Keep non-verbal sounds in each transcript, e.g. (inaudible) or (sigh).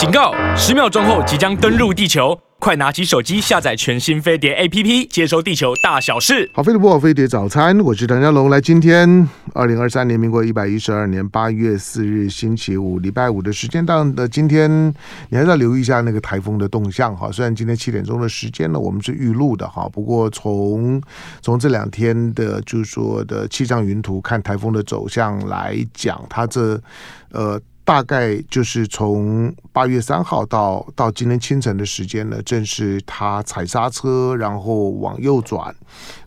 警告！十秒钟后即将登陆地球，快拿起手机下载全新飞碟 APP，接收地球大小事。好，飞碟播报飞碟早餐，我是唐家龙。来，今天二零二三年民国一百一十二年八月四日星期五，礼拜五的时间档的今天，你还是要留意一下那个台风的动向哈。虽然今天七点钟的时间呢，我们是预录的哈，不过从从这两天的，就是说的气象云图看台风的走向来讲，它这呃。大概就是从八月三号到到今天清晨的时间呢，正是他踩刹车，然后往右转，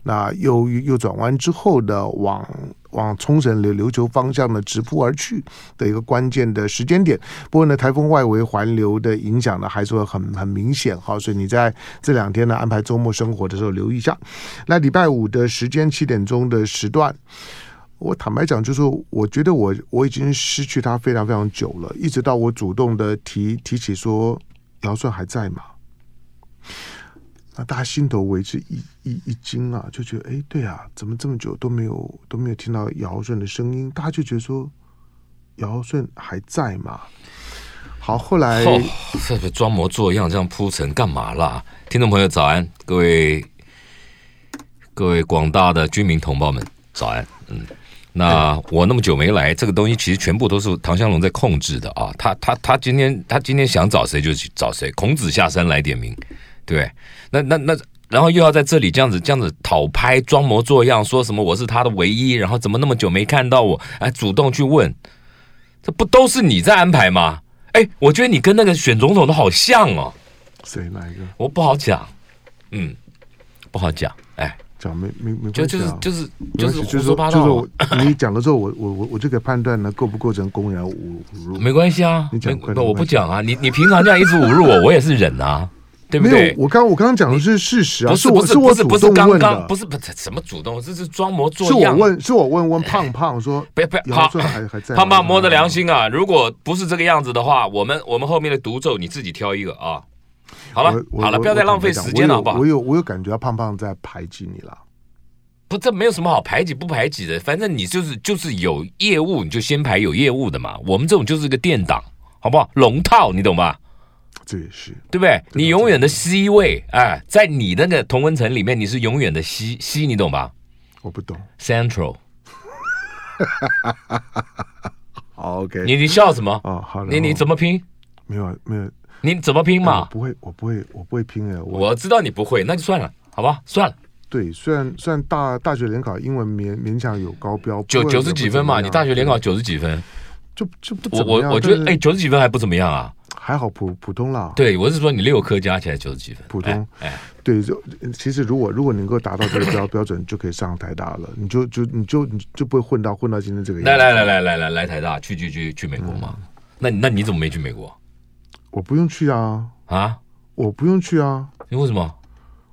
那右右转弯之后呢，往往冲绳的琉球方向呢直扑而去的一个关键的时间点。不过呢，台风外围环流的影响呢，还是会很很明显哈，所以你在这两天呢安排周末生活的时候留意一下。那礼拜五的时间七点钟的时段。我坦白讲，就是我觉得我我已经失去他非常非常久了，一直到我主动的提提起说姚顺还在吗？那大家心头为之一一一惊啊，就觉得哎，对啊，怎么这么久都没有都没有听到姚顺的声音？大家就觉得说姚顺还在吗？好，后来哦，这装模作样这样铺陈干嘛啦？听众朋友早安，各位各位广大的军民同胞们早安，嗯。那我那么久没来，这个东西其实全部都是唐香龙在控制的啊！他他他今天他今天想找谁就去找谁，孔子下山来点名，对，那那那，然后又要在这里这样子这样子讨拍，装模作样，说什么我是他的唯一，然后怎么那么久没看到我，哎，主动去问，这不都是你在安排吗？哎，我觉得你跟那个选总统的好像哦。谁哪一个？我不好讲，嗯，不好讲，哎。讲没没没关系、啊、就就是就是就是就是说就是我你讲了之后，我我我我就可以判断呢，构不构成公然侮辱？没关系啊，你讲，我不讲啊。你你平常这样一直侮辱我，我也是忍啊，对不对？我刚我刚刚讲的是事实啊，不是不是不是不是刚刚不是不是什么主动，这是装模作样。是我问是我问问胖胖说，不要不要，(laughs) 胖胖摸着良心啊，如果不是这个样子的话，我们我们后面的独奏你自己挑一个啊。好了好了，不要再浪费时间了，好不好？我有我有感觉到胖胖在排挤你了。不，这没有什么好排挤不排挤的，反正你就是就是有业务，你就先排有业务的嘛。我们这种就是个垫档，好不好？龙套，你懂吧？这也是对不对？你永远的 C 位，哎，在你那个同温层里面，你是永远的 C C，你懂吧？我不懂。Central。(laughs) 好，OK。你你笑什么？哦，好。你你怎么拼？没有没有。你怎么拼嘛？不会，我不会，我不会拼哎。我知道你不会，那就算了，好吧？算了。对，虽然虽然大大学联考英文勉勉强有高标，九九十几分嘛，你大学联考九十几分，就就不怎么样。我我觉得哎，九十几分还不怎么样啊，还好普普通啦。对，我是说你六科加起来九十几分，普通。哎，对，就其实如果如果能够达到这个标 (coughs) 标准，就可以上台大了，你就就你就你就不会混到混到今天这个样子。来来来来来来来台大，去去去去美国嘛？那那你怎么没去美国？我不用去啊啊！我不用去啊！你为什么？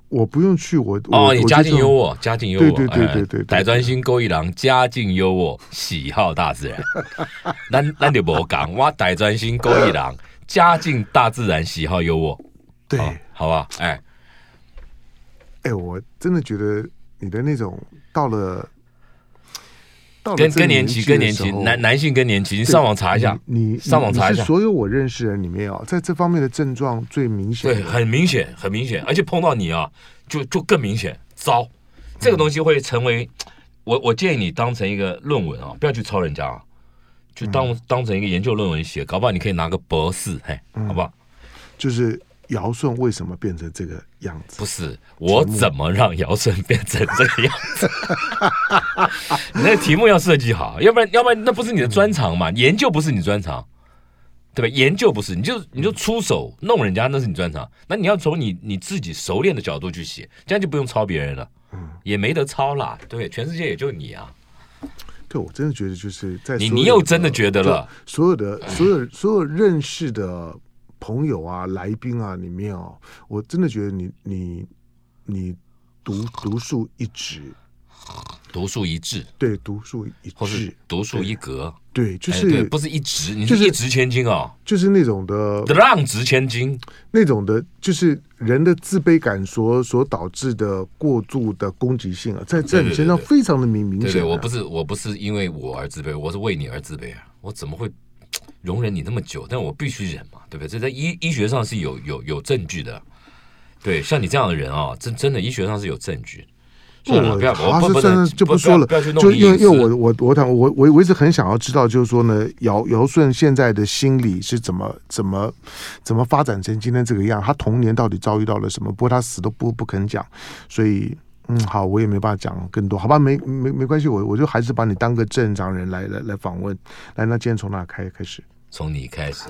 我不用去，我哦，你家境优渥，家境优渥，对对对对对，大专心勾一郎，家境优渥，喜好大自然。(laughs) 咱咱就不讲，我大专心勾一郎，家境大自然，喜好优渥。对，好吧，哎，哎，我真的觉得你的那种到了。更更年期，更年期，男男性更年期，你上网查一下，你上网查一下，所有我认识的人里面啊，在这方面的症状最明显，对，很明显，很明显，而且碰到你啊，就就更明显，糟，这个东西会成为我，我建议你当成一个论文啊，不要去抄人家啊，就当当成一个研究论文写，搞不好你可以拿个博士，嘿，好不好？就是。姚顺为什么变成这个样子？不是我怎么让尧舜变成这个样子？(laughs) 你那题目要设计好，要不然要不然那不是你的专长嘛？研究不是你专长，对吧？研究不是，你就你就出手弄人家，那是你专长。那你要从你你自己熟练的角度去写，这样就不用抄别人了，嗯，也没得抄啦。对，全世界也就你啊。对，我真的觉得就是在你你又真的觉得了，所有的所有所有认识的。朋友啊，来宾啊，里面哦，我真的觉得你你你独独树一帜，独树一帜，对，独树一帜，独树一格，对，就是不是一掷，你就是一掷千金啊，就是那种的浪掷千金，那种的，就是人的自卑感所所导致的过度的攻击性啊，在在你身上非常的明明显。我不是我不是因为我而自卑，我是为你而自卑啊，我怎么会？容忍你那么久，但我必须忍嘛，对不对？这在医医学上是有有有证据的。对，像你这样的人啊，真真的医学上是有证据。不，他是真的就不说了，就因为因为我我我讲我我我一直很想要知道，就是说呢，姚姚顺现在的心理是怎么怎么怎么发展成今天这个样？他童年到底遭遇到了什么？不过他死都不不肯讲，所以嗯，好，我也没办法讲更多，好吧？没没没关系，我我就还是把你当个正常人来来来访问。来，那今天从哪开开始？从你开始。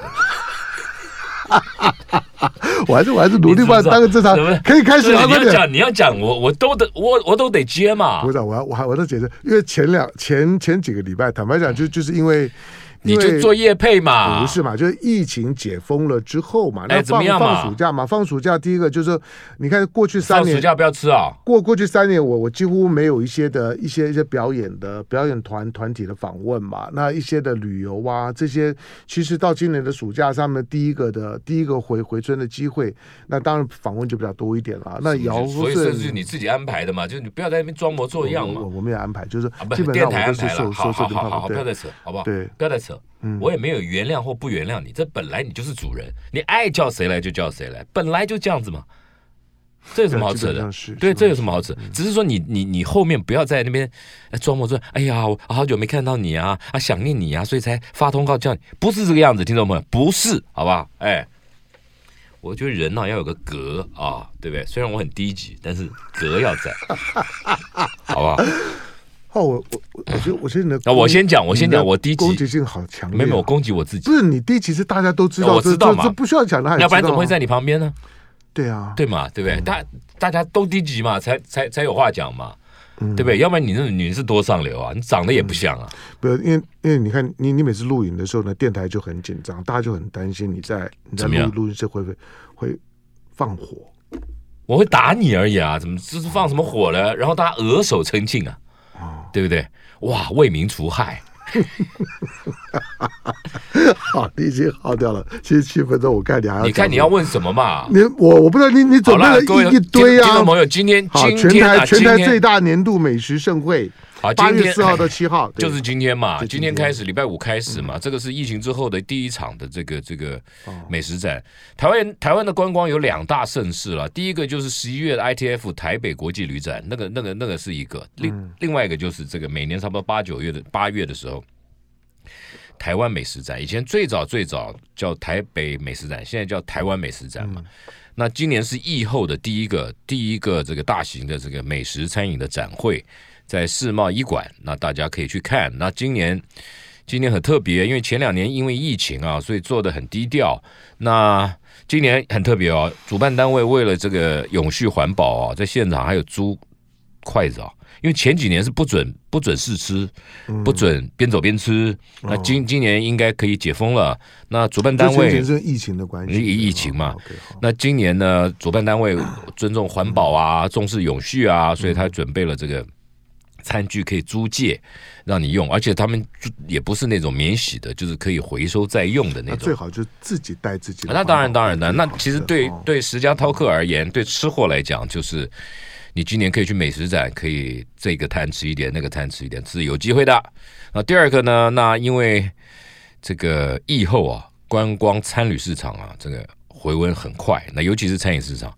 (laughs) 我还是我还是努力把当个正常，可以开始了。你要讲，你要讲，我我都得我我都得接嘛。不是，我要我还我都解释，因为前两前前几个礼拜，坦白讲，就就是因为。你就做业配嘛？不是嘛？就是疫情解封了之后嘛？那放放暑假嘛？放暑假第一个就是，你看过去三年，放暑假不要吃啊！过过去三年，我我几乎没有一些的一些一些表演的表演团团体的访问嘛。那一些的旅游啊，这些其实到今年的暑假上面第一个的第一个回回春的机会，那当然访问就比较多一点了。那姚所以这是你自己安排的嘛？就是你不要在那边装模作样嘛。我我没有安排，就是基本上我都是受受受好好好，不要再扯，好不好？对，不要再扯。嗯，我也没有原谅或不原谅你，这本来你就是主人，你爱叫谁来就叫谁来，本来就这样子嘛，这有什么好扯的？对，这有什么好扯？只是说你你你后面不要在那边装模作样，哎呀，我好久没看到你啊，啊想念你啊，所以才发通告叫你，不是这个样子，听众朋友，不是，好吧？哎，我觉得人呢要有个格啊，对不对？虽然我很低级，但是格要在，好不好？哦，我我我觉得我觉得你的那我先讲，我先讲，我低级攻击性好强烈，没有我攻击我自己，不是你低级是大家都知道，我知道嘛，这不需要讲的，要不然怎么会在你旁边呢？对啊，对嘛，对不对？大大家都低级嘛，才才才有话讲嘛，对不对？要不然你那女是多上流啊，你长得也不像啊，不是因为因为你看你你每次录影的时候呢，电台就很紧张，大家就很担心你在你在录录音室会不会会放火？我会打你而已啊，怎么这是放什么火了？然后大家额手称庆啊，对不对？哇，为民除害，(laughs) 好，你已经耗掉了。七十七分钟，我看你还要，你看你要问什么嘛？你我我不知道，你你准备了一一堆啊。听众朋友，今天今天全台全台最大年度美食盛会。好，八月四号到七号就是今天嘛，今天开始，礼拜五开始嘛，这个是疫情之后的第一场的这个这个美食展。台湾台湾的观光有两大盛事了，第一个就是十一月的 ITF 台北国际旅展，那个那个那个是一个，另另外一个就是这个每年差不多八九月的八月的时候，台湾美食展，以前最早最早叫台北美食展，现在叫台湾美食展嘛。那今年是疫后的第一个第一个这个大型的这个美食餐饮的展会。在世贸医馆，那大家可以去看。那今年，今年很特别，因为前两年因为疫情啊，所以做的很低调。那今年很特别哦，主办单位为了这个永续环保啊，在现场还有租筷子啊，因为前几年是不准不准试吃，不准边走边吃。那今今年应该可以解封了。那主办单位是疫情的关系，疫情嘛。那今年呢，主办单位尊重环保啊，重视永续啊，所以他准备了这个。餐具可以租借，让你用，而且他们也不是那种免洗的，就是可以回收再用的那种。最好就自己带自己的。那当然，当然的。那其实对对十家饕客而言，对吃货来讲，就是你今年可以去美食展，可以这个摊吃一点，那个摊吃一点，是有机会的。那第二个呢？那因为这个疫后啊，观光餐旅市场啊，这个回温很快。那尤其是餐饮市场，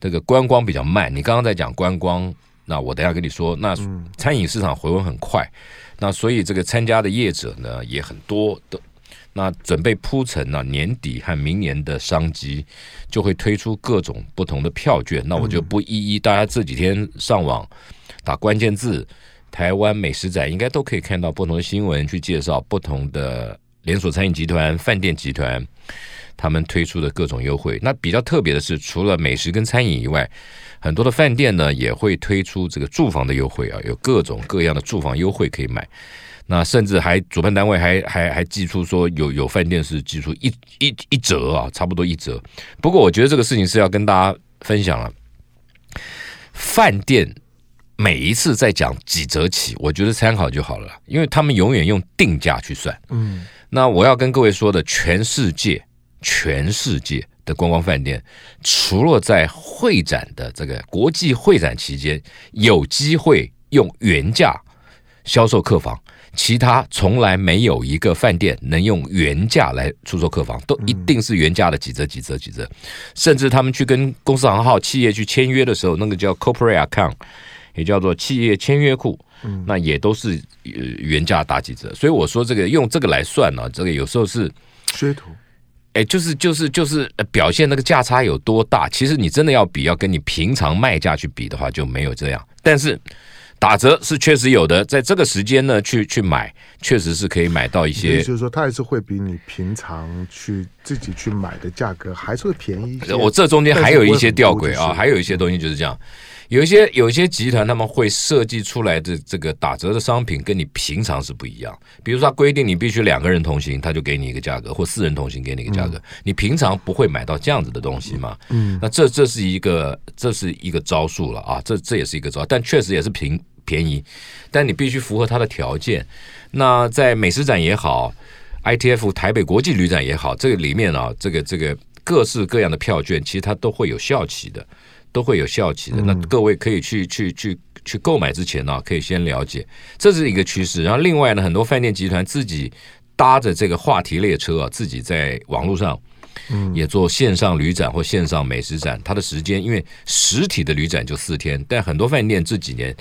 这个观光比较慢。你刚刚在讲观光。那我等下跟你说，那餐饮市场回温很快，嗯、那所以这个参加的业者呢也很多的，那准备铺陈呢年底和明年的商机，就会推出各种不同的票券。那我就不一一，大家这几天上网打关键字“台湾美食展”，应该都可以看到不同的新闻去介绍不同的连锁餐饮集团、饭店集团他们推出的各种优惠。那比较特别的是，除了美食跟餐饮以外，很多的饭店呢也会推出这个住房的优惠啊，有各种各样的住房优惠可以买。那甚至还主办单位还还还寄出说有有饭店是寄出一一一折啊，差不多一折。不过我觉得这个事情是要跟大家分享了。饭店每一次在讲几折起，我觉得参考就好了，因为他们永远用定价去算。嗯，那我要跟各位说的，全世界，全世界。的观光饭店，除了在会展的这个国际会展期间有机会用原价销售客房，其他从来没有一个饭店能用原价来出售客房，都一定是原价的几折几折几折，甚至他们去跟公司行号企业去签约的时候，那个叫 corporate account，也叫做企业签约库，那也都是原价打几折。所以我说这个用这个来算呢，这个有时候是噱头。哎，就是就是就是表现那个价差有多大。其实你真的要比，要跟你平常卖价去比的话，就没有这样。但是打折是确实有的，在这个时间呢，去去买，确实是可以买到一些。就是说，它还是会比你平常去自己去买的价格还是会便宜一些。我这中间还有一些吊诡啊，还有一些东西就是这样。有一些有一些集团他们会设计出来的这个打折的商品跟你平常是不一样，比如说他规定你必须两个人同行，他就给你一个价格，或四人同行给你一个价格，你平常不会买到这样子的东西嘛？嗯，那这这是一个这是一个招数了啊，这这也是一个招，但确实也是平便宜，但你必须符合他的条件。那在美食展也好，ITF 台北国际旅展也好，这个里面啊，这个这个各式各样的票券，其实它都会有效期的。都会有效期的，那各位可以去去去去购买之前呢，可以先了解，这是一个趋势。然后另外呢，很多饭店集团自己搭着这个话题列车啊，自己在网络上，嗯，也做线上旅展或线上美食展。它的时间，因为实体的旅展就四天，但很多饭店这几年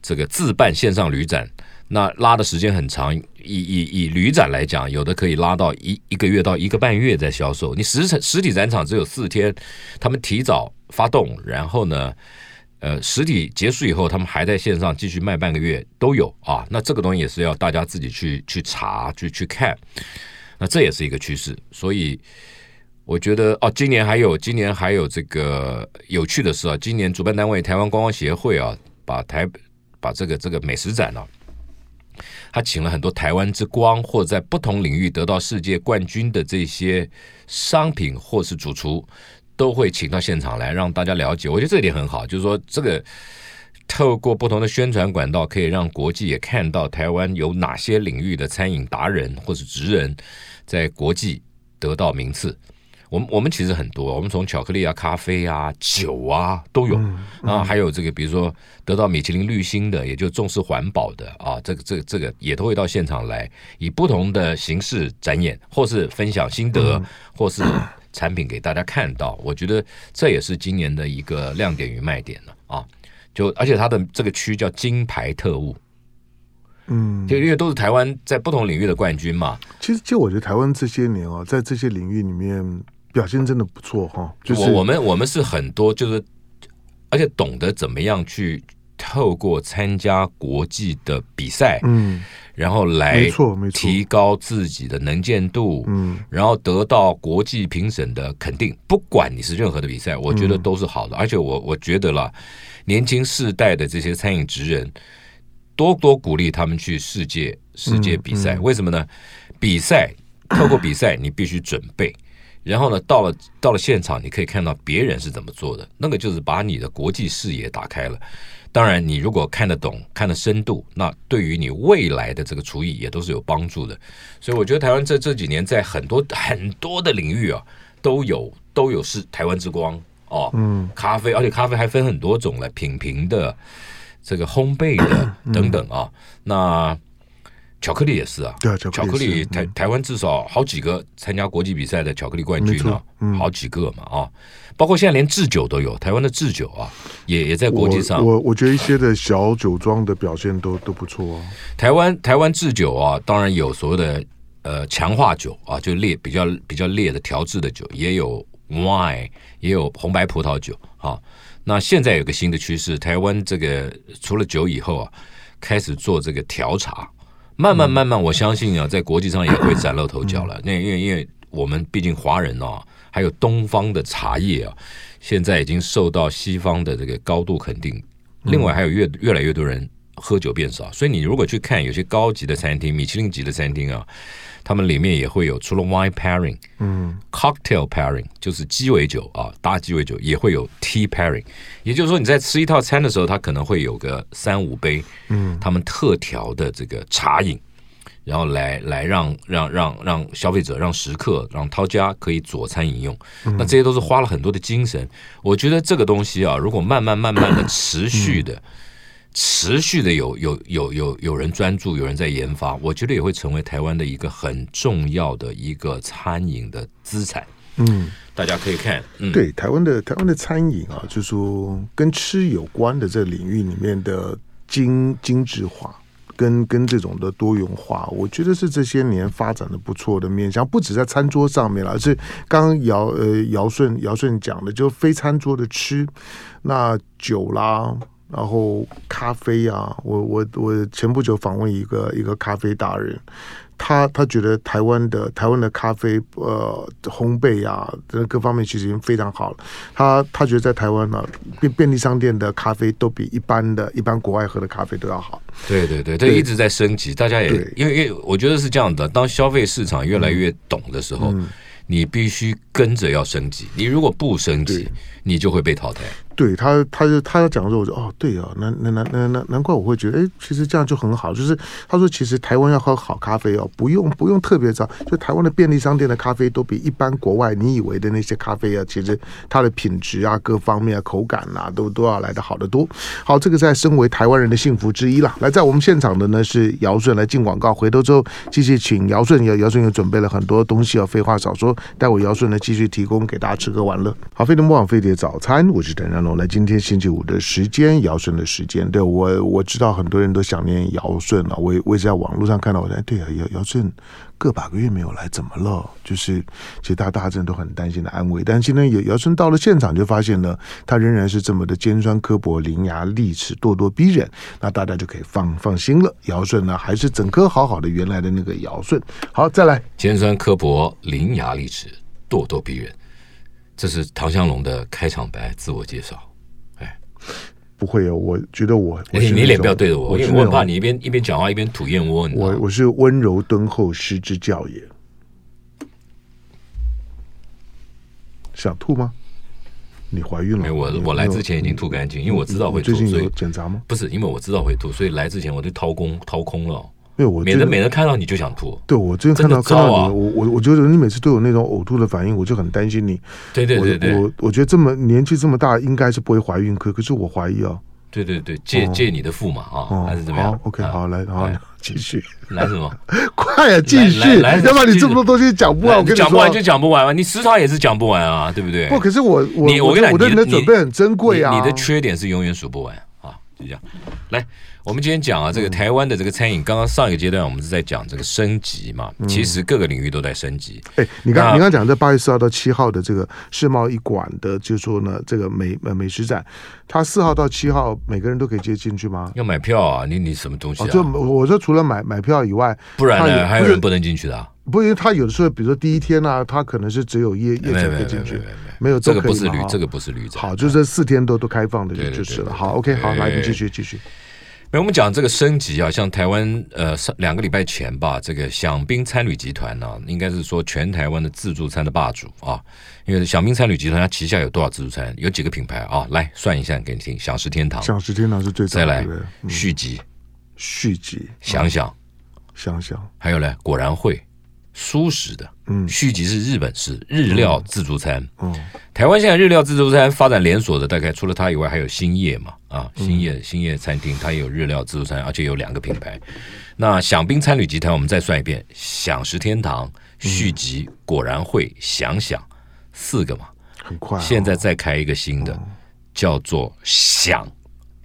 这个自办线上旅展，那拉的时间很长。以以以旅展来讲，有的可以拉到一一个月到一个半月在销售。你实实体展场只有四天，他们提早。发动，然后呢，呃，实体结束以后，他们还在线上继续卖半个月都有啊。那这个东西也是要大家自己去去查去去看，那这也是一个趋势。所以我觉得哦，今年还有今年还有这个有趣的是啊，今年主办单位台湾观光协会啊，把台把这个这个美食展呢、啊，他请了很多台湾之光或者在不同领域得到世界冠军的这些商品或是主厨。都会请到现场来让大家了解，我觉得这一点很好，就是说这个透过不同的宣传管道，可以让国际也看到台湾有哪些领域的餐饮达人或是职人，在国际得到名次。我们我们其实很多，我们从巧克力啊、咖啡啊、酒啊都有然后，还有这个比如说得到米其林绿星的，也就重视环保的啊，这个这个这个也都会到现场来，以不同的形式展演，或是分享心得，或是。产品给大家看到，我觉得这也是今年的一个亮点与卖点了啊！就而且它的这个区叫金牌特务，嗯，就因为都是台湾在不同领域的冠军嘛。其实，就我觉得台湾这些年啊，在这些领域里面表现真的不错哈。就是我我们我们是很多，就是而且懂得怎么样去透过参加国际的比赛，嗯。然后来提高自己的能见度，嗯，然后得到国际评审的肯定。不管你是任何的比赛，我觉得都是好的。而且我我觉得啦，年轻世代的这些餐饮职人，多多鼓励他们去世界世界比赛。为什么呢？比赛透过比赛，你必须准备。然后呢，到了到了现场，你可以看到别人是怎么做的，那个就是把你的国际视野打开了。当然，你如果看得懂、看得深度，那对于你未来的这个厨艺也都是有帮助的。所以我觉得台湾这这几年在很多很多的领域啊，都有都有是台湾之光哦。嗯，咖啡，而且咖啡还分很多种了，品评的、这个烘焙的等等啊。那巧克力也是啊，对，巧克力台台湾至少好几个参加国际比赛的巧克力冠军啊，好几个嘛啊。包括现在连制酒都有，台湾的制酒啊，也也在国际上。我我，我觉得一些的小酒庄的表现都都不错啊。台湾台湾制酒啊，当然有所谓的呃强化酒啊，就烈比较比较烈的调制的酒，也有 wine，也有红白葡萄酒啊。那现在有个新的趋势，台湾这个除了酒以后啊，开始做这个调茶，慢慢慢慢，我相信啊，在国际上也会崭露头角了。那因为因为我们毕竟华人啊。还有东方的茶叶啊，现在已经受到西方的这个高度肯定。另外，还有越越来越多人喝酒变少，所以你如果去看有些高级的餐厅、米其林级的餐厅啊，他们里面也会有除了 wine pairing，嗯，cocktail pairing 就是鸡尾酒啊，搭鸡尾酒也会有 tea pairing。也就是说，你在吃一套餐的时候，它可能会有个三五杯，嗯，他们特调的这个茶饮。然后来来让让让让消费者、让食客、让饕家可以佐餐饮用，那这些都是花了很多的精神。我觉得这个东西啊，如果慢慢慢慢的持续的持续的有有有有有人专注，有人在研发，我觉得也会成为台湾的一个很重要的一个餐饮的资产。嗯，大家可以看，嗯、对台湾的台湾的餐饮啊，就是说跟吃有关的这领域里面的精精致化。跟跟这种的多元化，我觉得是这些年发展的不错的面向，不止在餐桌上面了，而是刚刚姚呃姚顺姚顺讲的，就非餐桌的吃，那酒啦，然后咖啡啊，我我我前不久访问一个一个咖啡达人。他他觉得台湾的台湾的咖啡呃烘焙啊，这各方面其实已经非常好了。他他觉得在台湾呢、啊，便便利商店的咖啡都比一般的一般国外喝的咖啡都要好。对对对，这一直在升级。大家也因为因为我觉得是这样的，当消费市场越来越懂的时候，嗯、你必须跟着要升级。你如果不升级，你就会被淘汰。对他，他就他要讲的时候，我说哦，对啊，难难难难难难怪我会觉得，哎，其实这样就很好。就是他说，其实台湾要喝好咖啡哦，不用不用特别早，就台湾的便利商店的咖啡都比一般国外你以为的那些咖啡啊，其实它的品质啊、各方面啊、口感啊，都都要来得好得多。好，这个在身为台湾人的幸福之一了。来，在我们现场的呢是姚顺来进广告，回头之后继续请姚顺，姚姚顺又准备了很多东西啊，废话少说，待会姚顺呢继续提供给大家吃喝玩乐。好，飞碟魔网飞碟早餐，我是邓然龙，来今天星期五的时间，姚顺的时间，对我我知道很多人都想念姚顺啊，我我也在网络上看到，我说对啊，姚姚顺个把个月没有来，怎么了？就是其实大大家都很担心的安慰，但是今天姚姚顺到了现场，就发现呢，他仍然是这么的尖酸刻薄、伶牙俐齿、咄咄逼人，那大家就可以放放心了。姚顺呢，还是整颗好好的原来的那个姚顺。好，再来，尖酸刻薄、伶牙俐齿、咄咄逼人，这是唐香龙的开场白自我介绍。不会哦，我觉得我，我你你脸不要对着我，我因为我怕你一边一边讲话一边吐燕窝。我我是温柔敦厚，失之教也。想吐吗？你怀孕了？没有，我我来之前已经吐干净，因为我知道会吐。最近有检查吗？不是，因为我知道会吐，所以来之前我就掏空掏空了。没有，我免得每次看到你就想吐。对，我最近看到看到你，我我我觉得你每次都有那种呕吐的反应，我就很担心你。对对对对，我我觉得这么年纪这么大，应该是不会怀孕，可可是我怀疑啊。对对对，借借你的腹嘛啊，还是怎么样？OK，好，来，好，继续。来什么？快啊，继续！来，要不然你这么多东西讲不完，我跟你，讲不完就讲不完嘛。你时常也是讲不完啊，对不对？不，可是我我你我跟你讲，我对你的准备很珍贵啊。你的缺点是永远数不完啊，就这样。来。我们今天讲啊，这个台湾的这个餐饮，刚刚上一个阶段我们是在讲这个升级嘛，其实各个领域都在升级。哎，你刚你刚讲这八月四号到七号的这个世贸一馆的，就是说呢，这个美呃美食展，它四号到七号每个人都可以接进去吗？要买票啊？你你什么东西啊？就我说除了买买票以外，不然呢？还有人不能进去的？不，因为他有的时候，比如说第一天呢，他可能是只有夜夜场可以进去，没有这个不是旅，这个不是旅展。好，就是这四天都都开放的，就就是了。好，OK，好，来，你继续继续。那我们讲这个升级啊，像台湾呃上两个礼拜前吧，这个享宾餐旅集团呢、啊，应该是说全台湾的自助餐的霸主啊。因为享宾餐旅集团它旗下有多少自助餐？有几个品牌啊？来算一下给你听：享食天堂，享食天堂是最再来续集，续集，想想，想想，还有呢，果然会。舒适的，嗯，续集是日本式日料自助餐，嗯，台湾现在日料自助餐发展连锁的，大概除了它以外，还有兴业嘛，啊，兴业兴业餐厅，它也有日料自助餐，而且有两个品牌。那享宾餐旅集团，我们再算一遍：享食天堂、续集、果然会、想想，四个嘛，很快。现在再开一个新的，叫做享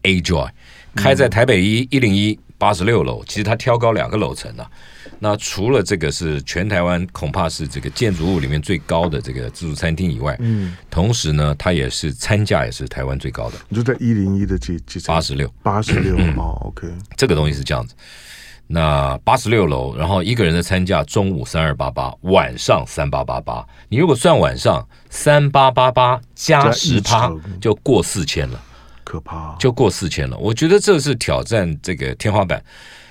Ajoy，开在台北一一零一八十六楼，其实它挑高两个楼层啊。那除了这个是全台湾恐怕是这个建筑物里面最高的这个自助餐厅以外，嗯，同时呢，它也是餐价也是台湾最高的。你就在一零一的几几层？八十六，八十六 (clears throat) 哦，OK。这个东西是这样子，那八十六楼，然后一个人的餐价中午三二八八，晚上三八八八。你如果算晚上三八八八加十趴，就过四千了，可怕，就过四千了。我觉得这是挑战这个天花板。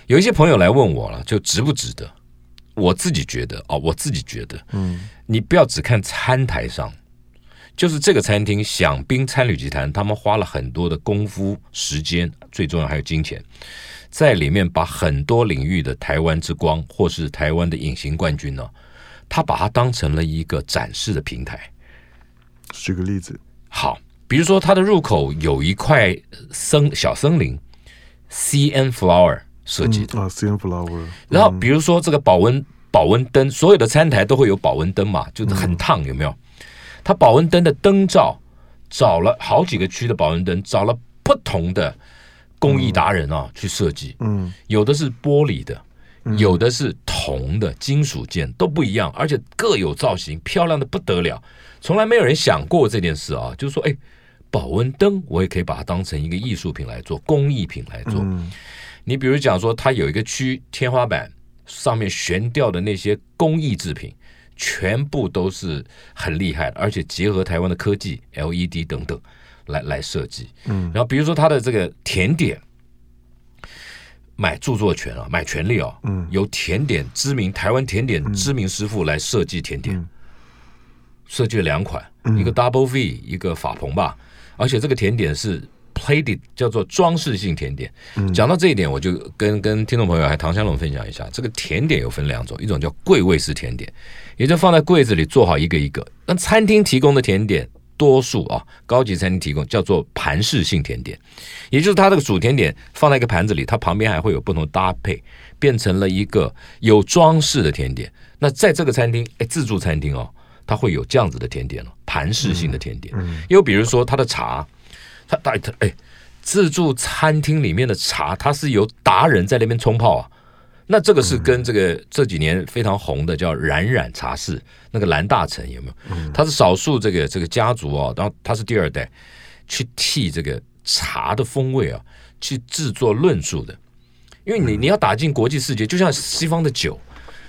有一些朋友来问我了，就值不值得？我自己觉得哦，我自己觉得，嗯，你不要只看餐台上，就是这个餐厅享宾餐旅集团，他们花了很多的功夫、时间，最重要还有金钱，在里面把很多领域的台湾之光，或是台湾的隐形冠军呢，他把它当成了一个展示的平台。举个例子，好，比如说它的入口有一块森小森林。CN Flower 设计的啊，CN Flower。然后比如说这个保温保温灯，所有的餐台都会有保温灯嘛，就是很烫，有没有？它保温灯的灯罩找了好几个区的保温灯，找了不同的工艺达人啊去设计。嗯，有的是玻璃的，有的是铜的金属件，都不一样，而且各有造型，漂亮的不得了。从来没有人想过这件事啊，就是说，哎。保温灯，我也可以把它当成一个艺术品来做，工艺品来做。嗯、你比如讲说，它有一个区天花板上面悬吊的那些工艺制品，全部都是很厉害的，而且结合台湾的科技，LED 等等来来设计。嗯，然后比如说它的这个甜点，买著作权啊，买权利啊，嗯，由甜点知名台湾甜点知名师傅来设计甜点，嗯、设计了两款，嗯、一个 Double V，一个法鹏吧。而且这个甜点是 plated，叫做装饰性甜点。嗯、讲到这一点，我就跟跟听众朋友还唐香龙分享一下，这个甜点有分两种，一种叫柜位式甜点，也就放在柜子里做好一个一个。那餐厅提供的甜点，多数啊，高级餐厅提供叫做盘式性甜点，也就是它这个主甜点放在一个盘子里，它旁边还会有不同搭配，变成了一个有装饰的甜点。那在这个餐厅，哎，自助餐厅哦。它会有这样子的甜点了，盘式性的甜点。又比如说它的茶，它它哎，自助餐厅里面的茶，它是由达人在那边冲泡啊。那这个是跟这个这几年非常红的叫冉冉茶室，那个蓝大成有没有？他是少数这个这个家族哦，然后他是第二代去替这个茶的风味啊去制作论述的。因为你你要打进国际世界，就像西方的酒，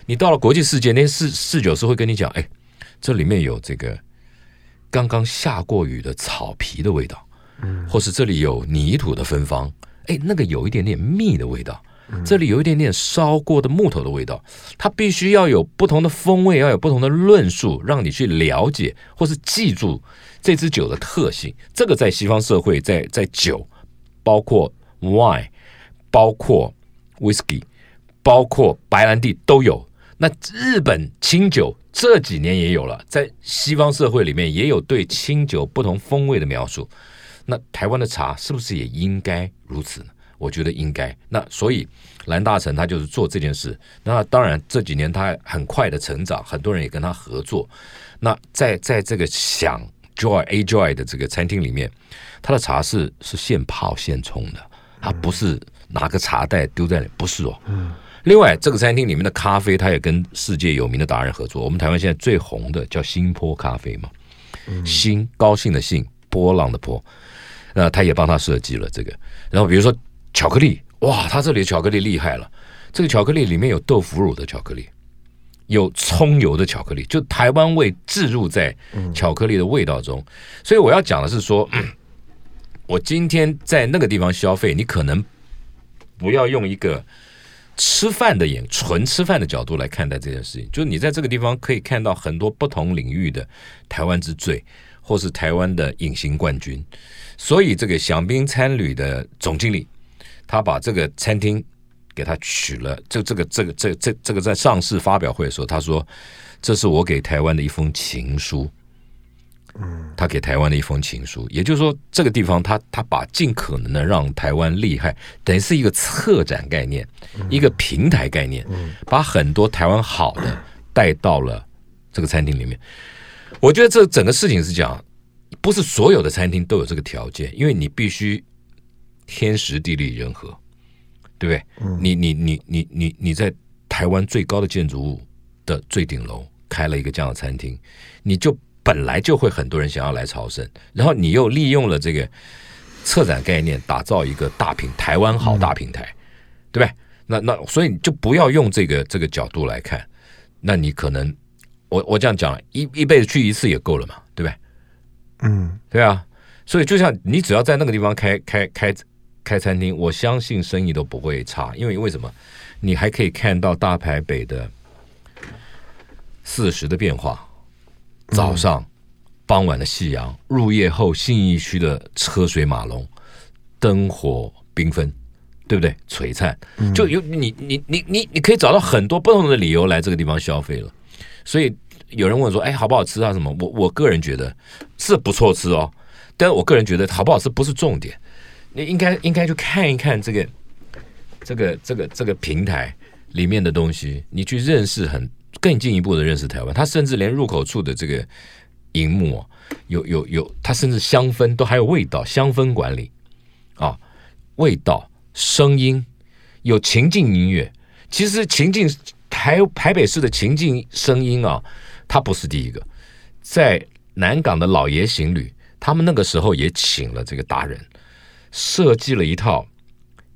你到了国际世界，那些侍侍酒师会跟你讲，哎。这里面有这个刚刚下过雨的草皮的味道，嗯，或是这里有泥土的芬芳，哎，那个有一点点蜜的味道，这里有一点点烧过的木头的味道，它必须要有不同的风味，要有不同的论述，让你去了解或是记住这支酒的特性。这个在西方社会，在在酒，包括 wine，包括 whisky，包括白兰地都有。那日本清酒。这几年也有了，在西方社会里面也有对清酒不同风味的描述。那台湾的茶是不是也应该如此呢？我觉得应该。那所以蓝大成他就是做这件事。那当然这几年他很快的成长，很多人也跟他合作。那在在这个享 Joy A Joy 的这个餐厅里面，他的茶是是现泡现冲的，他不是拿个茶袋丢在那里，不是哦。另外，这个餐厅里面的咖啡，它也跟世界有名的达人合作。我们台湾现在最红的叫新坡咖啡嘛，新高兴的兴，波浪的波，那他也帮他设计了这个。然后比如说巧克力，哇，他这里的巧克力厉害了，这个巧克力里面有豆腐乳的巧克力，有葱油的巧克力，就台湾味置入在巧克力的味道中。所以我要讲的是说，(clears throat) 我今天在那个地方消费，你可能不要用一个。吃饭的眼，纯吃饭的角度来看待这件事情，就是你在这个地方可以看到很多不同领域的台湾之最，或是台湾的隐形冠军。所以，这个饗宾餐旅的总经理，他把这个餐厅给他取了，这这个这个这这这个在上市发表会的时候，他说：“这是我给台湾的一封情书。”嗯，他给台湾的一封情书，也就是说，这个地方他他把尽可能的让台湾厉害，等于是一个策展概念，一个平台概念，把很多台湾好的带到了这个餐厅里面。我觉得这整个事情是讲，不是所有的餐厅都有这个条件，因为你必须天时地利人和，对不对？你你你你你你在台湾最高的建筑物的最顶楼开了一个这样的餐厅，你就。本来就会很多人想要来朝圣，然后你又利用了这个策展概念，打造一个大平台湾好大平台，嗯、对不对？那那所以你就不要用这个这个角度来看，那你可能我我这样讲，一一辈子去一次也够了嘛，对不对？嗯，对啊。所以就像你只要在那个地方开开开开餐厅，我相信生意都不会差，因为为什么？你还可以看到大台北的四十的变化。早上、傍晚的夕阳，入夜后信义区的车水马龙，灯火缤纷，对不对？璀璨，就有你你你你你可以找到很多不同的理由来这个地方消费了。所以有人问说：“哎，好不好吃啊？什么？”我我个人觉得是不错吃哦，但是我个人觉得好不好吃不是重点，你应该应该去看一看这个这个这个这个平台里面的东西，你去认识很更进一步的认识台湾。他甚至连入口处的这个荧幕、啊，有有有，他甚至香氛都还有味道，香氛管理啊，味道、声音，有情境音乐。其实情境台台北市的情境声音啊，它不是第一个，在南港的老爷行旅，他们那个时候也请了这个达人，设计了一套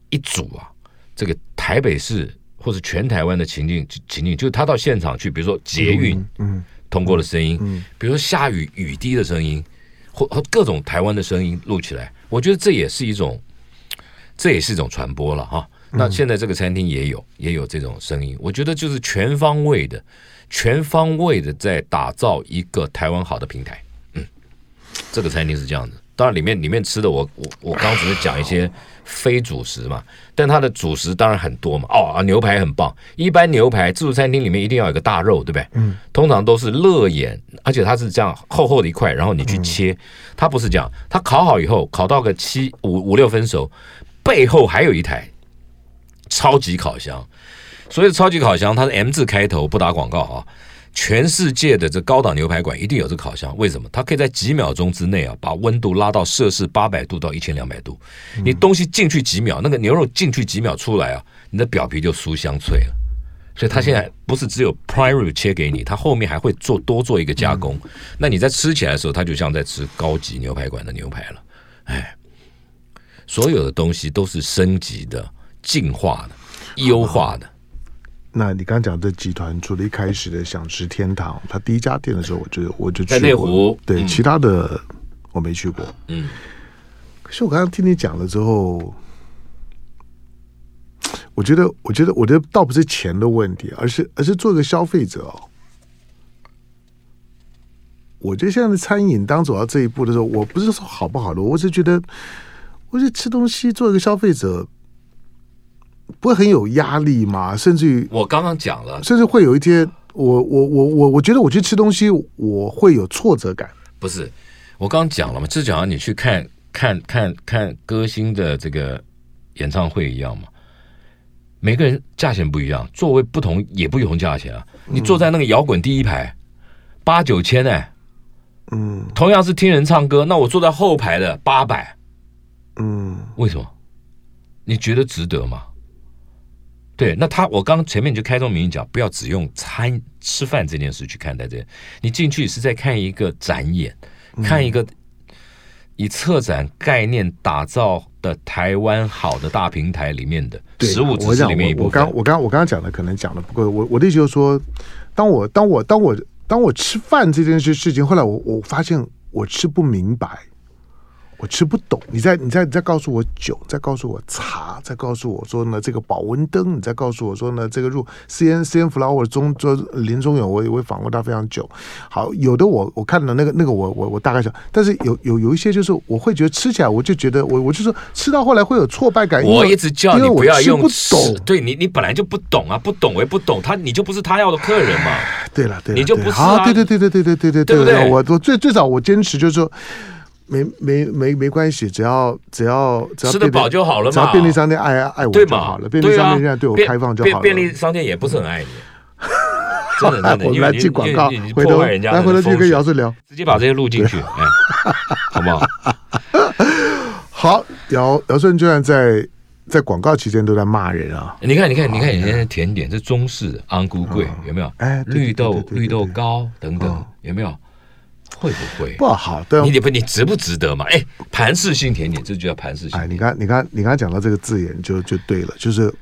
一组啊，这个台北市或者全台湾的情境情境，就是他到现场去，比如说捷运，嗯，通过的声音，嗯，比如说下雨雨滴的声音，或或各种台湾的声音录起来，我觉得这也是一种，这也是一种传播了哈。那现在这个餐厅也有也有这种声音，我觉得就是全方位的、全方位的在打造一个台湾好的平台。嗯，这个餐厅是这样子。当然里面里面吃的我我我刚刚只是讲一些非主食嘛，但它的主食当然很多嘛。哦啊，牛排很棒。一般牛排自助餐厅里面一定要有个大肉，对不对？嗯。通常都是肋眼，而且它是这样厚厚的一块，然后你去切，它不是这样，它烤好以后烤到个七五五六分熟，背后还有一台。超级烤箱，所以超级烤箱它是 M 字开头，不打广告啊。全世界的这高档牛排馆一定有这烤箱，为什么？它可以在几秒钟之内啊，把温度拉到摄氏八百度到一千两百度。你东西进去几秒，那个牛肉进去几秒出来啊，你的表皮就酥香脆了。所以它现在不是只有 prime rib 切给你，它后面还会做多做一个加工。那你在吃起来的时候，它就像在吃高级牛排馆的牛排了。哎，所有的东西都是升级的。进化的、优化的。那你刚讲这集团，除了一开始的想吃天堂，他第一家店的时候，我就我就去内湖。对，其他的我没去过。嗯。可是我刚刚听你讲了之后，我觉得，我觉得，我觉得倒不是钱的问题，而是，而是做一个消费者哦。我觉得现在的餐饮当走到这一步的时候，我不是说好不好的，我是觉得，我觉得吃东西做一个消费者。不会很有压力吗？甚至于我刚刚讲了，甚至会有一天，我我我我我觉得我去吃东西，我会有挫折感。不是，我刚刚讲了嘛，就讲你去看看看看歌星的这个演唱会一样嘛。每个人价钱不一样，座位不同也不同价钱啊。你坐在那个摇滚第一排，八九千哎，嗯，同样是听人唱歌，那我坐在后排的八百，嗯，为什么？你觉得值得吗？对，那他我刚前面就开宗明义讲，不要只用餐吃饭这件事去看待这，你进去是在看一个展演，看一个以策展概念打造的台湾好的大平台里面的食物，只是里面一部分。我刚我刚我刚刚讲的可能讲的不够，我我的意思就是说，当我当我当我当我吃饭这件事事情，后来我我发现我吃不明白。我吃不懂，你再你再你再告诉我酒，再告诉我茶，再告诉我说呢这个保温灯，你再告诉我说呢这个入 C N C N Flower 中中林中勇，我我访问他非常久。好，有的我我看了那个那个我我我大概想，但是有有有一些就是我会觉得吃起来我就觉得我我就说吃到后来会有挫败感。我一直叫你不要用不懂，对你你本来就不懂啊，不懂我也不懂他，你就不是他要的客人嘛。对了对了，你就不是啊，对对对对对对对对对对，我我最最早我坚持就是说。没没没没关系，只要只要只要吃得饱就好了嘛。只要便利商店爱爱我就好了。便利商店现在对我开放就好了。便利商店也不是很爱你，(laughs) 真的真的。我们来进广告，回头来回头去跟姚顺聊，直接把这些录进去，哎，好不好？(laughs) 好，姚姚顺居然在在广告期间都在骂人啊！你看，你看，你看，你看甜点，这中式的安菇贵有没有？哎，绿豆绿豆糕等等有没有？会不会不好？对，你不你值不值得嘛？哎，盘式性甜点，这就叫盘式性。哎，你看，你看，你刚才讲到这个字眼就就对了，就是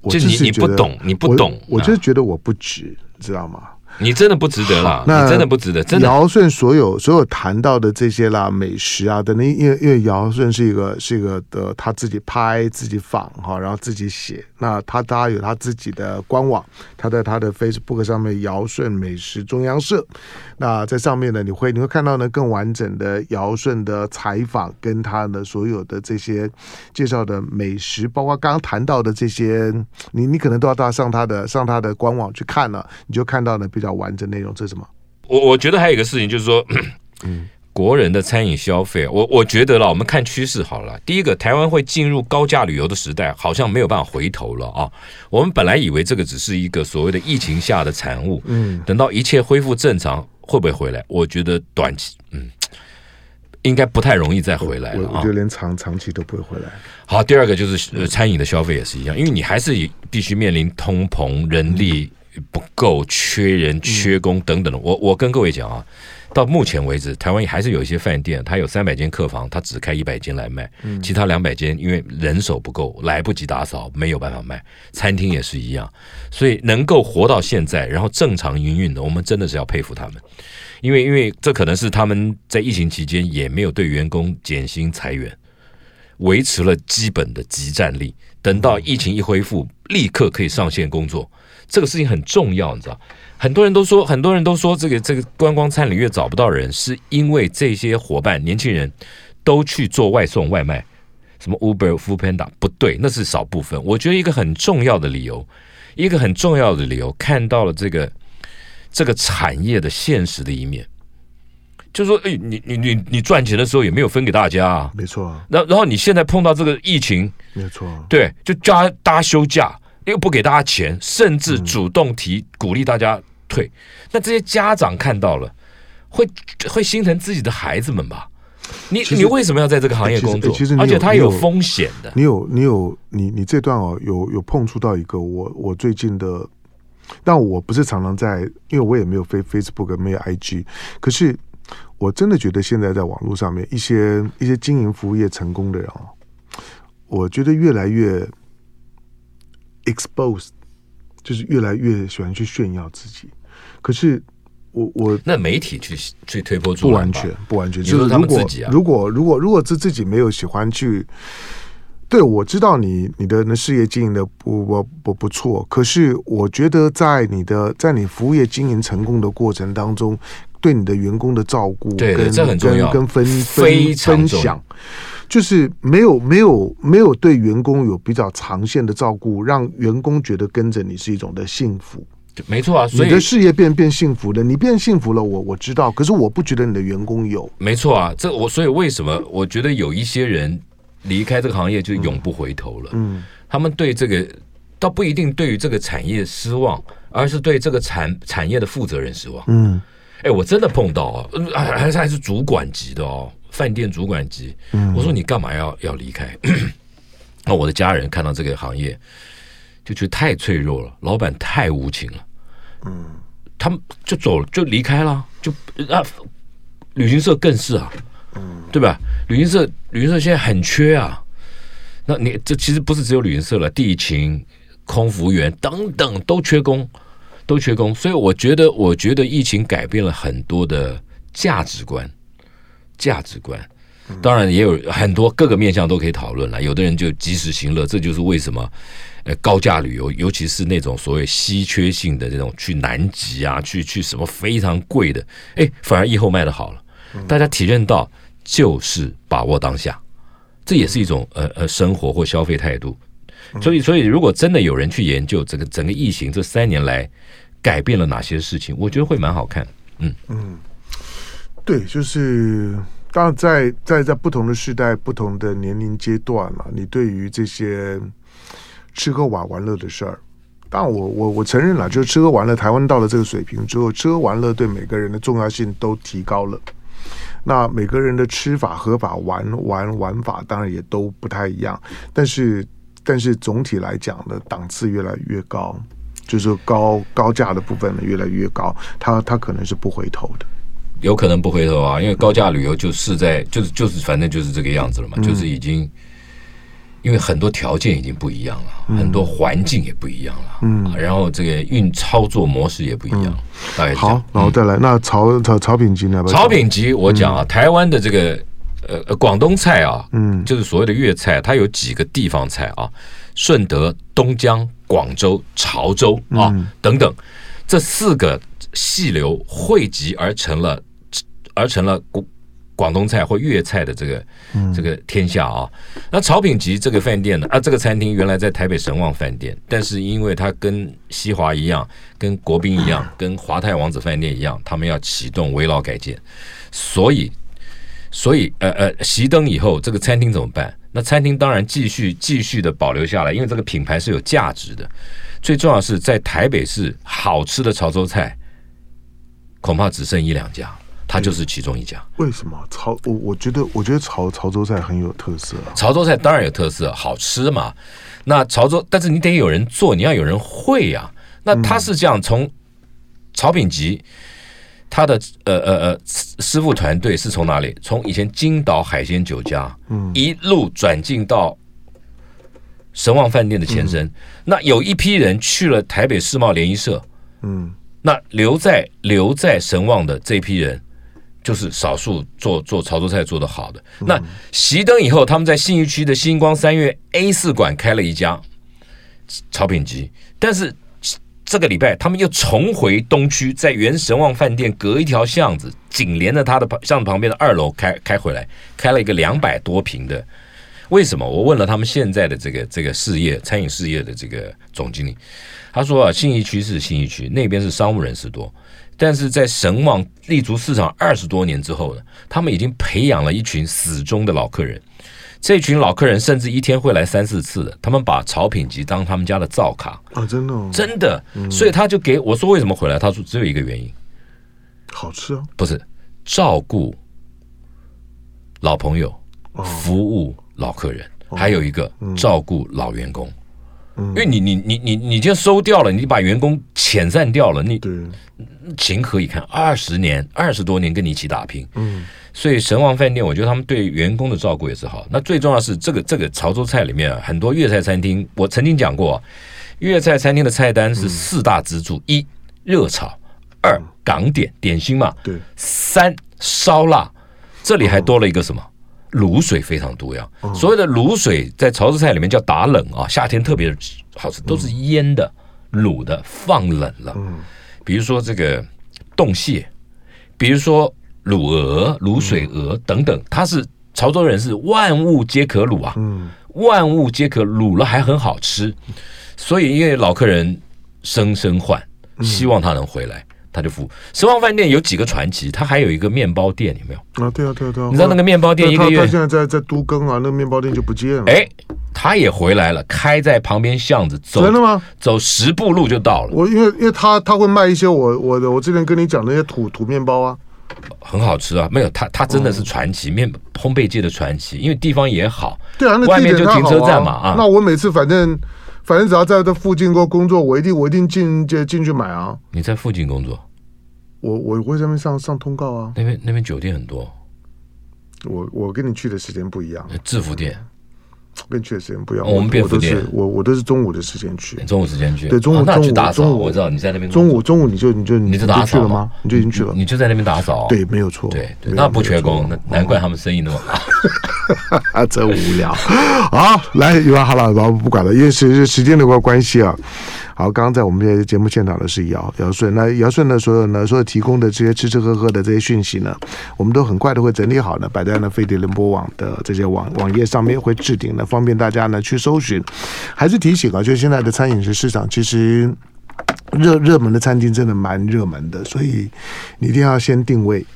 我就是你你不懂，你不懂，我，我就是觉得我不值，知道吗？你真的不值得啦，你真的不值得。真的，尧舜所有所有谈到的这些啦，美食啊等等，因为因为尧舜是一个是一个的，他自己拍自己仿哈，然后自己写。那他他有他自己的官网，他在他的 Facebook 上面，尧舜美食中央社。那在上面呢，你会你会看到呢更完整的尧舜的采访，跟他的所有的这些介绍的美食，包括刚刚谈到的这些，你你可能都要到上他的上他的官网去看了，你就看到了比较完整内容。这是什么？我我觉得还有一个事情就是说，嗯，(clears throat) 国人的餐饮消费，我我觉得了，我们看趋势好了。第一个，台湾会进入高价旅游的时代，好像没有办法回头了啊。我们本来以为这个只是一个所谓的疫情下的产物，嗯，等到一切恢复正常，会不会回来？我觉得短期，嗯，应该不太容易再回来了啊。我觉得连长长期都不会回来。好，第二个就是呃，餐饮的消费也是一样，因为你还是必须面临通膨、人力不够、缺人、缺工等等的。我我跟各位讲啊。到目前为止，台湾还是有一些饭店，它有三百间客房，它只开一百间来卖，其他两百间因为人手不够，来不及打扫，没有办法卖。餐厅也是一样，所以能够活到现在，然后正常营运的，我们真的是要佩服他们，因为因为这可能是他们在疫情期间也没有对员工减薪裁员，维持了基本的集战力，等到疫情一恢复，立刻可以上线工作，这个事情很重要，你知道。很多人都说，很多人都说，这个这个观光餐饮业找不到人，是因为这些伙伴年轻人都去做外送外卖，什么 Uber、Foodpanda，不对，那是少部分。我觉得一个很重要的理由，一个很重要的理由，看到了这个这个产业的现实的一面，就是说，哎，你你你你赚钱的时候也没有分给大家啊，没错。啊然然后你现在碰到这个疫情，没错，对，就加大家休假，又不给大家钱，甚至主动提鼓励大家。退，那这些家长看到了，会会心疼自己的孩子们吧？你你为什么要在这个行业工作？其实，而且它有风险的。你有你有你你这段哦，有有碰触到一个我我最近的，但我不是常常在，因为我也没有 Facebook 没有 IG，可是我真的觉得现在在网络上面一些一些经营服务业成功的人哦，我觉得越来越 exposed，就是越来越喜欢去炫耀自己。可是我我那媒体去去推波助澜，不完全不完全，就是如果自己啊。如果如果如果是自己没有喜欢去，对，我知道你你的那事业经营的不不不不错，可是我觉得在你的在你服务业经营成功的过程当中，对你的员工的照顾，对，跟这很重要，跟分分分享，就是没有没有没有对员工有比较长线的照顾，让员工觉得跟着你是一种的幸福。没错啊，所以你的事业变变幸福了，你变幸福了，我我知道，可是我不觉得你的员工有。没错啊，这我所以为什么我觉得有一些人离开这个行业就永不回头了？嗯，他们对这个倒不一定对于这个产业失望，而是对这个产产业的负责人失望。嗯，哎，我真的碰到啊，还是还是主管级的哦，饭店主管级。嗯，我说你干嘛要要离开？(clears throat) 那我的家人看到这个行业。就觉得太脆弱了，老板太无情了，嗯，他们就走了，就离开了，就啊，旅行社更是啊，嗯，对吧？旅行社，旅行社现在很缺啊，那你这其实不是只有旅行社了，地勤、空服员等等都缺工，都缺工，所以我觉得，我觉得疫情改变了很多的价值观，价值观，当然也有很多各个面向都可以讨论了，有的人就及时行乐，这就是为什么。呃，高价旅游，尤其是那种所谓稀缺性的这种去南极啊，去去什么非常贵的，哎，反而疫后卖的好了。大家体认到就是把握当下，这也是一种呃呃生活或消费态度。所以，所以如果真的有人去研究这个整个疫情这三年来改变了哪些事情，我觉得会蛮好看。嗯嗯，对，就是当然在在在不同的时代、不同的年龄阶段嘛，你对于这些。吃喝玩玩乐的事儿，但我我我承认了，就是吃喝玩乐，台湾到了这个水平之后，吃喝玩乐对每个人的重要性都提高了。那每个人的吃法、喝法、玩玩玩法，当然也都不太一样。但是，但是总体来讲呢，档次越来越高，就是高高价的部分呢越来越高，它它可能是不回头的，有可能不回头啊，因为高价旅游就是在就是就是反正就是这个样子了嘛，嗯、就是已经。因为很多条件已经不一样了，嗯、很多环境也不一样了，嗯，然后这个运操作模式也不一样。嗯、大概好，然后再来，嗯、那潮潮潮品级呢？潮品级，我讲啊，嗯、台湾的这个呃广东菜啊，嗯，就是所谓的粤菜，它有几个地方菜啊，顺德、东江、广州、潮州啊、嗯、等等，这四个细流汇集而成了，而成了广广东菜或粤菜的这个这个天下啊，那潮品集这个饭店呢啊，这个餐厅原来在台北神旺饭店，但是因为它跟西华一样，跟国宾一样，(laughs) 跟华泰王子饭店一样，他们要启动围老改建，所以所以呃呃，熄灯以后，这个餐厅怎么办？那餐厅当然继续继续的保留下来，因为这个品牌是有价值的。最重要的是在台北市好吃的潮州菜，恐怕只剩一两家，它就是其中一家。为什么潮？我我觉得我觉得潮潮州菜很有特色啊。潮州菜当然有特色，好吃嘛。那潮州，但是你得有人做，你要有人会呀、啊。那他是这样，从潮品吉，他的呃呃呃师傅团队是从哪里？从以前金岛海鲜酒家，嗯，一路转进到神旺饭店的前身。那有一批人去了台北世贸联谊社，嗯，那留在留在神旺的这批人，就是少数做做潮州菜做的好的。那熄灯以后，他们在信义区的星光三月 A 四馆开了一家潮品集，但是。这个礼拜，他们又重回东区，在原神旺饭店隔一条巷子，紧连着他的巷子旁边的二楼开开回来，开了一个两百多平的。为什么？我问了他们现在的这个这个事业餐饮事业的这个总经理，他说啊，信义区是信义区，那边是商务人士多，但是在神旺立足市场二十多年之后呢，他们已经培养了一群死忠的老客人。这群老客人甚至一天会来三四次的，他们把潮品集当他们家的灶卡。啊，真的，哦，真的，所以他就给我说为什么回来？他说只有一个原因，好吃啊，不是照顾老朋友，服务老客人，还有一个照顾老员工，因为你你你你你就收掉了，你把员工遣散掉了，你情何以堪？二十年二十多年跟你一起打拼，嗯。所以神王饭店，我觉得他们对员工的照顾也是好。那最重要的是这个这个潮州菜里面啊，很多粤菜餐厅，我曾经讲过，粤菜餐厅的菜单是四大支柱：一热炒，二港点点心嘛，对，三烧腊，这里还多了一个什么？卤水非常多呀。所谓的卤水在潮州菜里面叫打冷啊，夏天特别好吃，都是腌的、卤的，放冷了。嗯。比如说这个冻蟹，比如说。卤鹅、卤水鹅等等，它是潮州人，是万物皆可卤啊，万物皆可卤了还很好吃，所以因为老客人生生换，希望他能回来，他就付。十旺饭店有几个传奇，他还有一个面包店，有没有？啊，对啊，对啊，对啊。你知道那个面包店一个月，他现在在在都更啊，那个面包店就不见了。哎，他也回来了，开在旁边巷子，走真的吗？走十步路就到了。我因为因为他他会卖一些我我的我之前跟你讲那些土土面包啊。很好吃啊，没有他，他真的是传奇面烘焙界的传奇，因为地方也好，对啊，那外面就停车站嘛啊。那我每次反正反正只要在这附近过工作，我一定我一定进进进去买啊。你在附近工作？我我会在那边上上通告啊。那边那边酒店很多。我我跟你去的时间不一样。制服店。跟去的时间不一样，我们便服店，我我都是中午的时间去，中午时间去，对，中午中午中午我知道你在那边，中午中午你就你就你就去了吗？你就已经去了，你就在那边打扫，对，没有错，对，那不缺工，那难怪他们生意那么好，啊，真无聊，(laughs) 好，来，有啊，好了，老不管了，因为时时间的关关系啊。好，刚刚在我们这节目现场的是姚姚顺，那姚顺呢，所有呢，所有提供的这些吃吃喝喝的这些讯息呢，我们都很快的会整理好呢，摆在呢飞碟联播网的这些网网页上面，会置顶呢，方便大家呢去搜寻。还是提醒啊，就是现在的餐饮食市场，其实热热门的餐厅真的蛮热门的，所以你一定要先定位。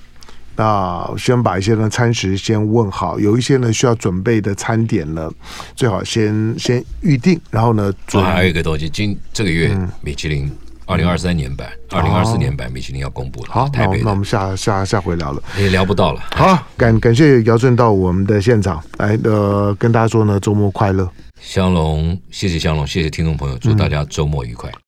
那先把一些呢餐食先问好，有一些呢需要准备的餐点呢，最好先先预定，然后呢，还有一个东西，今这个月米其林二零二三年版、二零二四年版米其林要公布了。好，台北那，那我们下下下回聊了，也聊不到了。好，感感谢姚顺到我们的现场来，呃，跟大家说呢，周末快乐。香龙，谢谢香龙，谢谢听众朋友，祝大家周末愉快。